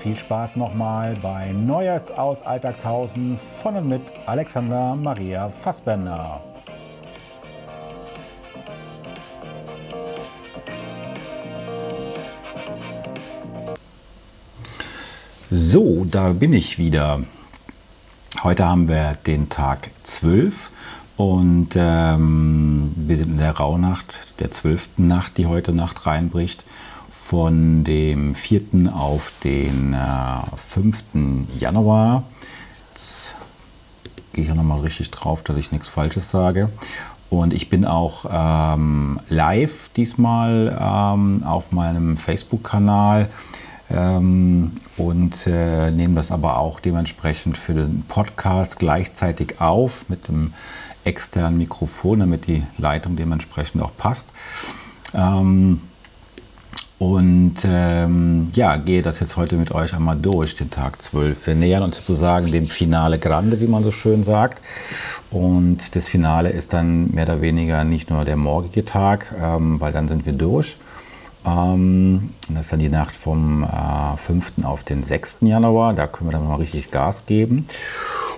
viel Spaß nochmal bei Neues aus Alltagshausen von und mit Alexander Maria Fassbender. So, da bin ich wieder. Heute haben wir den Tag 12 und ähm, wir sind in der Rauhnacht, der 12. Nacht, die heute Nacht reinbricht, von dem 4. auf den äh, 5. Januar. Jetzt gehe ich auch nochmal richtig drauf, dass ich nichts Falsches sage. Und ich bin auch ähm, live diesmal ähm, auf meinem Facebook-Kanal ähm, und äh, nehmen das aber auch dementsprechend für den Podcast gleichzeitig auf mit dem externen Mikrofon, damit die Leitung dementsprechend auch passt. Ähm, und ähm, ja, gehe das jetzt heute mit euch einmal durch, den Tag 12. Wir nähern uns sozusagen dem Finale Grande, wie man so schön sagt. Und das Finale ist dann mehr oder weniger nicht nur der morgige Tag, ähm, weil dann sind wir durch, ähm, das ist dann die Nacht vom äh, 5. auf den 6. Januar. Da können wir dann mal richtig Gas geben.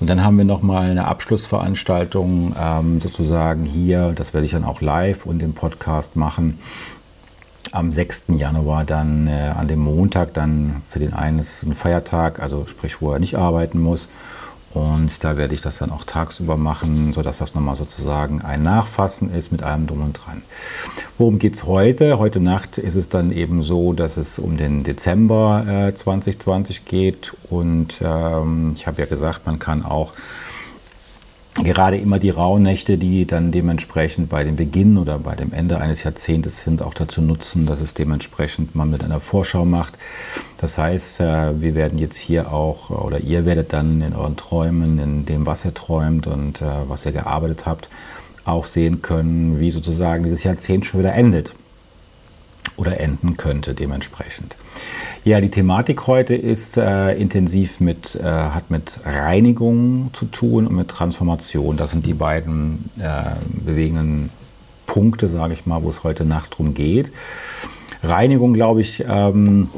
Und dann haben wir nochmal eine Abschlussveranstaltung ähm, sozusagen hier. Das werde ich dann auch live und im Podcast machen. Am 6. Januar dann äh, an dem Montag, dann für den einen ist es ein Feiertag, also sprich, wo er nicht arbeiten muss. Und da werde ich das dann auch tagsüber machen, sodass das nochmal sozusagen ein Nachfassen ist mit allem drum und dran. Worum geht es heute? Heute Nacht ist es dann eben so, dass es um den Dezember äh, 2020 geht. Und ähm, ich habe ja gesagt, man kann auch gerade immer die Rauhnächte, die dann dementsprechend bei dem Beginn oder bei dem Ende eines Jahrzehntes sind, auch dazu nutzen, dass es dementsprechend man mit einer Vorschau macht. Das heißt, äh, wir werden jetzt hier auch, oder ihr werdet dann in euren Träumen, in dem, was ihr träumt und äh, was ihr gearbeitet habt, auch sehen können, wie sozusagen dieses Jahrzehnt schon wieder endet oder enden könnte dementsprechend. Ja, die Thematik heute ist äh, intensiv mit, äh, hat mit Reinigung zu tun und mit Transformation. Das sind die beiden äh, bewegenden Punkte, sage ich mal, wo es heute Nacht drum geht. Reinigung, glaube ich, ähm,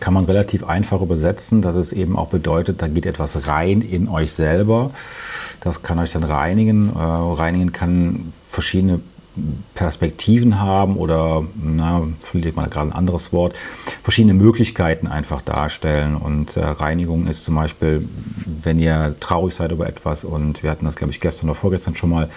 kann man relativ einfach übersetzen, dass es eben auch bedeutet, da geht etwas rein in euch selber. Das kann euch dann reinigen. Äh, reinigen kann verschiedene Perspektiven haben oder, na, vielleicht mal gerade ein anderes Wort, verschiedene Möglichkeiten einfach darstellen. Und äh, Reinigung ist zum Beispiel, wenn ihr traurig seid über etwas und wir hatten das, glaube ich, gestern oder vorgestern schon mal,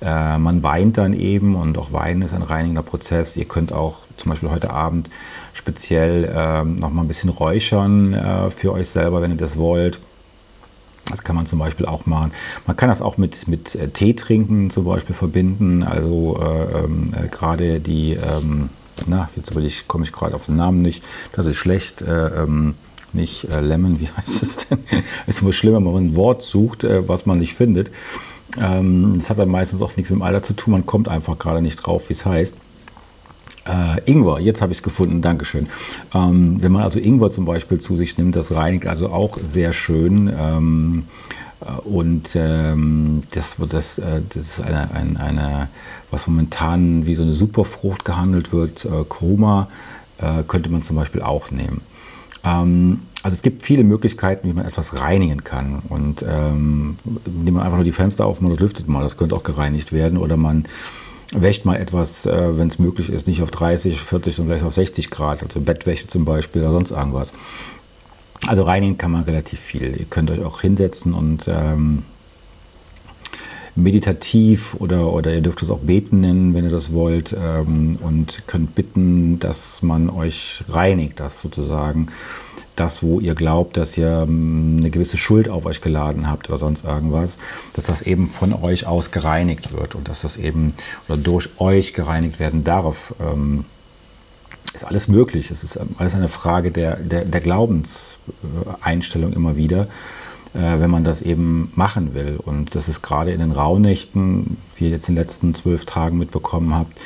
äh, man weint dann eben und auch Weinen ist ein reinigender Prozess. Ihr könnt auch zum Beispiel heute Abend speziell äh, noch mal ein bisschen räuchern äh, für euch selber, wenn ihr das wollt das kann man zum Beispiel auch machen. Man kann das auch mit, mit äh, Tee trinken zum Beispiel verbinden. Also äh, ähm, äh, gerade die, ähm, na, jetzt ich, komme ich gerade auf den Namen nicht, das ist schlecht. Äh, ähm, nicht äh, Lemon, wie heißt es denn? Es ist immer schlimm, wenn man ein Wort sucht, äh, was man nicht findet. Ähm, das hat dann meistens auch nichts mit dem Alter zu tun. Man kommt einfach gerade nicht drauf, wie es heißt. Äh, Ingwer, jetzt habe ich es gefunden, Dankeschön. Ähm, wenn man also Ingwer zum Beispiel zu sich nimmt, das reinigt also auch sehr schön. Ähm, äh, und ähm, das, das, äh, das ist eine, eine, eine, was momentan wie so eine Superfrucht gehandelt wird, äh, Kuruma, äh, könnte man zum Beispiel auch nehmen. Ähm, also es gibt viele Möglichkeiten, wie man etwas reinigen kann. Und ähm, indem man einfach nur die Fenster aufmacht und lüftet mal, das könnte auch gereinigt werden. Oder man wäscht mal etwas, äh, wenn es möglich ist, nicht auf 30, 40, sondern vielleicht auf 60 Grad, also Bettwäsche zum Beispiel oder sonst irgendwas. Also reinigen kann man relativ viel. Ihr könnt euch auch hinsetzen und ähm, meditativ oder, oder ihr dürft es auch beten nennen, wenn ihr das wollt, ähm, und könnt bitten, dass man euch reinigt, das sozusagen das, wo ihr glaubt, dass ihr ähm, eine gewisse Schuld auf euch geladen habt oder sonst irgendwas, dass das eben von euch aus gereinigt wird und dass das eben oder durch euch gereinigt werden darf. Ähm, ist alles möglich. Es ist alles eine Frage der, der, der Glaubenseinstellung immer wieder, wenn man das eben machen will. Und das ist gerade in den Rauhnächten, wie ihr jetzt in den letzten zwölf Tagen mitbekommen habt,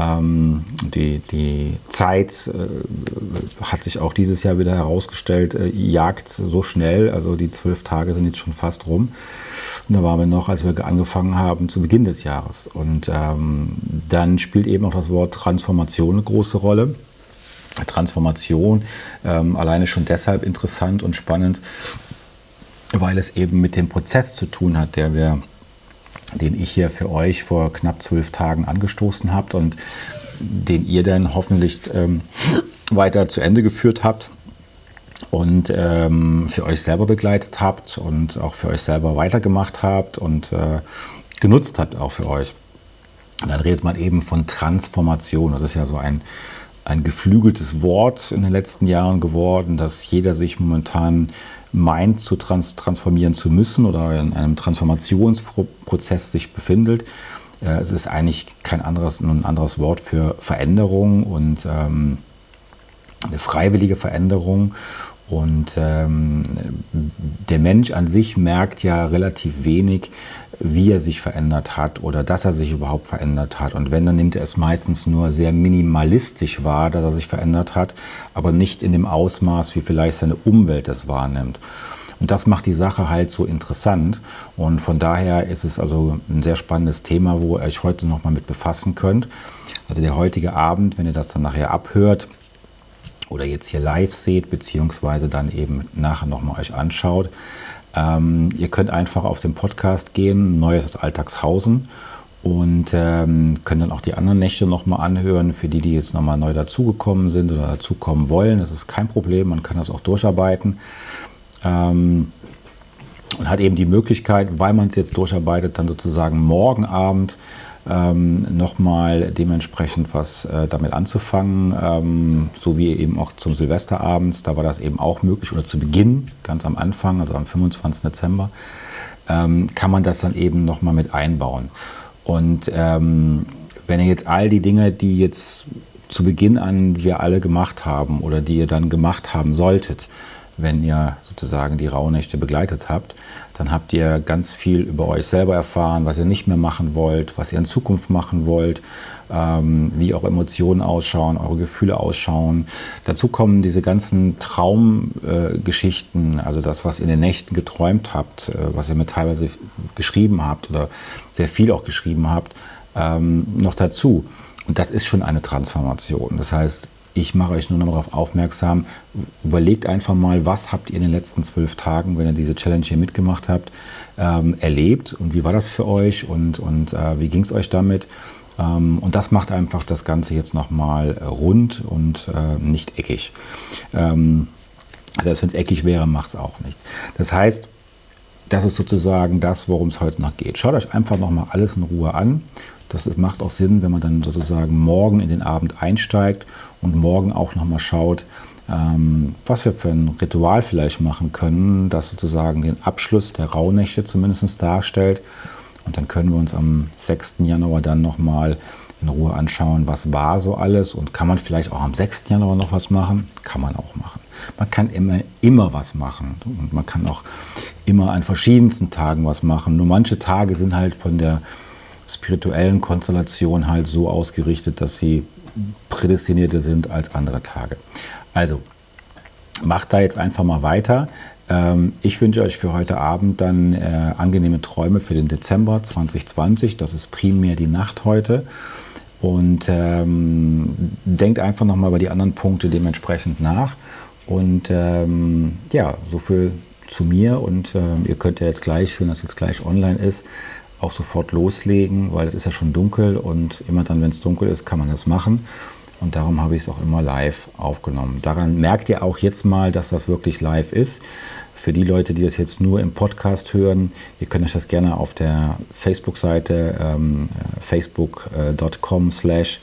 ähm, die, die Zeit äh, hat sich auch dieses Jahr wieder herausgestellt, äh, jagt so schnell. Also die zwölf Tage sind jetzt schon fast rum. Und da waren wir noch, als wir angefangen haben, zu Beginn des Jahres. Und ähm, dann spielt eben auch das Wort Transformation eine große Rolle. Transformation ähm, alleine schon deshalb interessant und spannend, weil es eben mit dem Prozess zu tun hat, der wir den ich hier für euch vor knapp zwölf Tagen angestoßen habt und den ihr dann hoffentlich ähm, weiter zu Ende geführt habt und ähm, für euch selber begleitet habt und auch für euch selber weitergemacht habt und äh, genutzt habt auch für euch. Dann redet man eben von Transformation. Das ist ja so ein, ein geflügeltes Wort in den letzten Jahren geworden, dass jeder sich momentan meint, zu trans transformieren zu müssen oder in einem Transformationsprozess sich befindet. Äh, es ist eigentlich kein anderes, ein anderes Wort für Veränderung und ähm, eine freiwillige Veränderung. Und ähm, der Mensch an sich merkt ja relativ wenig, wie er sich verändert hat oder dass er sich überhaupt verändert hat. Und wenn, dann nimmt er es meistens nur sehr minimalistisch wahr, dass er sich verändert hat, aber nicht in dem Ausmaß, wie vielleicht seine Umwelt es wahrnimmt. Und das macht die Sache halt so interessant. Und von daher ist es also ein sehr spannendes Thema, wo ihr euch heute nochmal mit befassen könnt. Also der heutige Abend, wenn ihr das dann nachher abhört, oder jetzt hier live seht, beziehungsweise dann eben nachher nochmal euch anschaut. Ähm, ihr könnt einfach auf den Podcast gehen, Neues Alltagshausen und ähm, könnt dann auch die anderen Nächte nochmal anhören, für die, die jetzt nochmal neu dazugekommen sind oder dazukommen wollen. Das ist kein Problem, man kann das auch durcharbeiten. Ähm, und hat eben die Möglichkeit, weil man es jetzt durcharbeitet, dann sozusagen morgen Abend ähm, nochmal dementsprechend was äh, damit anzufangen, ähm, so wie eben auch zum Silvesterabend, da war das eben auch möglich oder zu Beginn, ganz am Anfang, also am 25. Dezember, ähm, kann man das dann eben nochmal mit einbauen. Und ähm, wenn ihr jetzt all die Dinge, die jetzt zu Beginn an wir alle gemacht haben oder die ihr dann gemacht haben solltet, wenn ihr sozusagen die Rauhnächte begleitet habt, dann habt ihr ganz viel über euch selber erfahren, was ihr nicht mehr machen wollt, was ihr in Zukunft machen wollt, ähm, wie eure Emotionen ausschauen, eure Gefühle ausschauen. Dazu kommen diese ganzen Traumgeschichten, äh, also das, was ihr in den Nächten geträumt habt, äh, was ihr mir teilweise geschrieben habt oder sehr viel auch geschrieben habt, ähm, noch dazu. Und das ist schon eine Transformation. Das heißt, ich mache euch nur noch darauf aufmerksam, überlegt einfach mal, was habt ihr in den letzten zwölf Tagen, wenn ihr diese Challenge hier mitgemacht habt, ähm, erlebt und wie war das für euch und, und äh, wie ging es euch damit? Ähm, und das macht einfach das Ganze jetzt nochmal rund und äh, nicht eckig. Ähm, selbst wenn es eckig wäre, macht es auch nicht. Das heißt, das ist sozusagen das, worum es heute noch geht. Schaut euch einfach nochmal alles in Ruhe an das macht auch Sinn, wenn man dann sozusagen morgen in den Abend einsteigt und morgen auch nochmal schaut, ähm, was wir für ein Ritual vielleicht machen können, das sozusagen den Abschluss der Rauhnächte zumindest darstellt. Und dann können wir uns am 6. Januar dann nochmal in Ruhe anschauen, was war so alles und kann man vielleicht auch am 6. Januar noch was machen? Kann man auch machen. Man kann immer, immer was machen und man kann auch immer an verschiedensten Tagen was machen. Nur manche Tage sind halt von der spirituellen Konstellation halt so ausgerichtet, dass sie prädestinierter sind als andere Tage. Also, macht da jetzt einfach mal weiter. Ähm, ich wünsche euch für heute Abend dann äh, angenehme Träume für den Dezember 2020. Das ist primär die Nacht heute. Und ähm, denkt einfach nochmal über die anderen Punkte dementsprechend nach. Und ähm, ja, so viel zu mir. Und äh, ihr könnt ja jetzt gleich, wenn das jetzt gleich online ist, auch sofort loslegen, weil es ist ja schon dunkel und immer dann, wenn es dunkel ist, kann man das machen. und darum habe ich es auch immer live aufgenommen. Daran merkt ihr auch jetzt mal, dass das wirklich live ist. Für die Leute, die das jetzt nur im Podcast hören, ihr könnt euch das gerne auf der Facebook-Seite ähm, facebook.com slash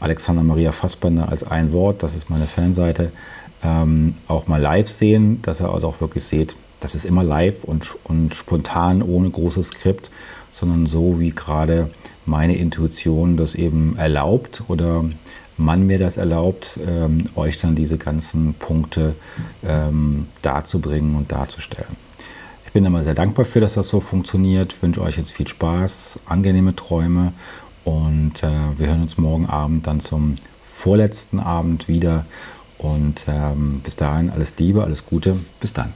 Alexander Maria Fassbender als ein Wort, das ist meine Fanseite, ähm, auch mal live sehen, dass ihr also auch wirklich seht, das ist immer live und, und spontan, ohne großes Skript, sondern so, wie gerade meine Intuition das eben erlaubt oder man mir das erlaubt, ähm, euch dann diese ganzen Punkte ähm, darzubringen und darzustellen. Ich bin immer sehr dankbar für, dass das so funktioniert. Ich wünsche euch jetzt viel Spaß, angenehme Träume und äh, wir hören uns morgen Abend dann zum vorletzten Abend wieder. Und ähm, bis dahin alles Liebe, alles Gute. Bis dann.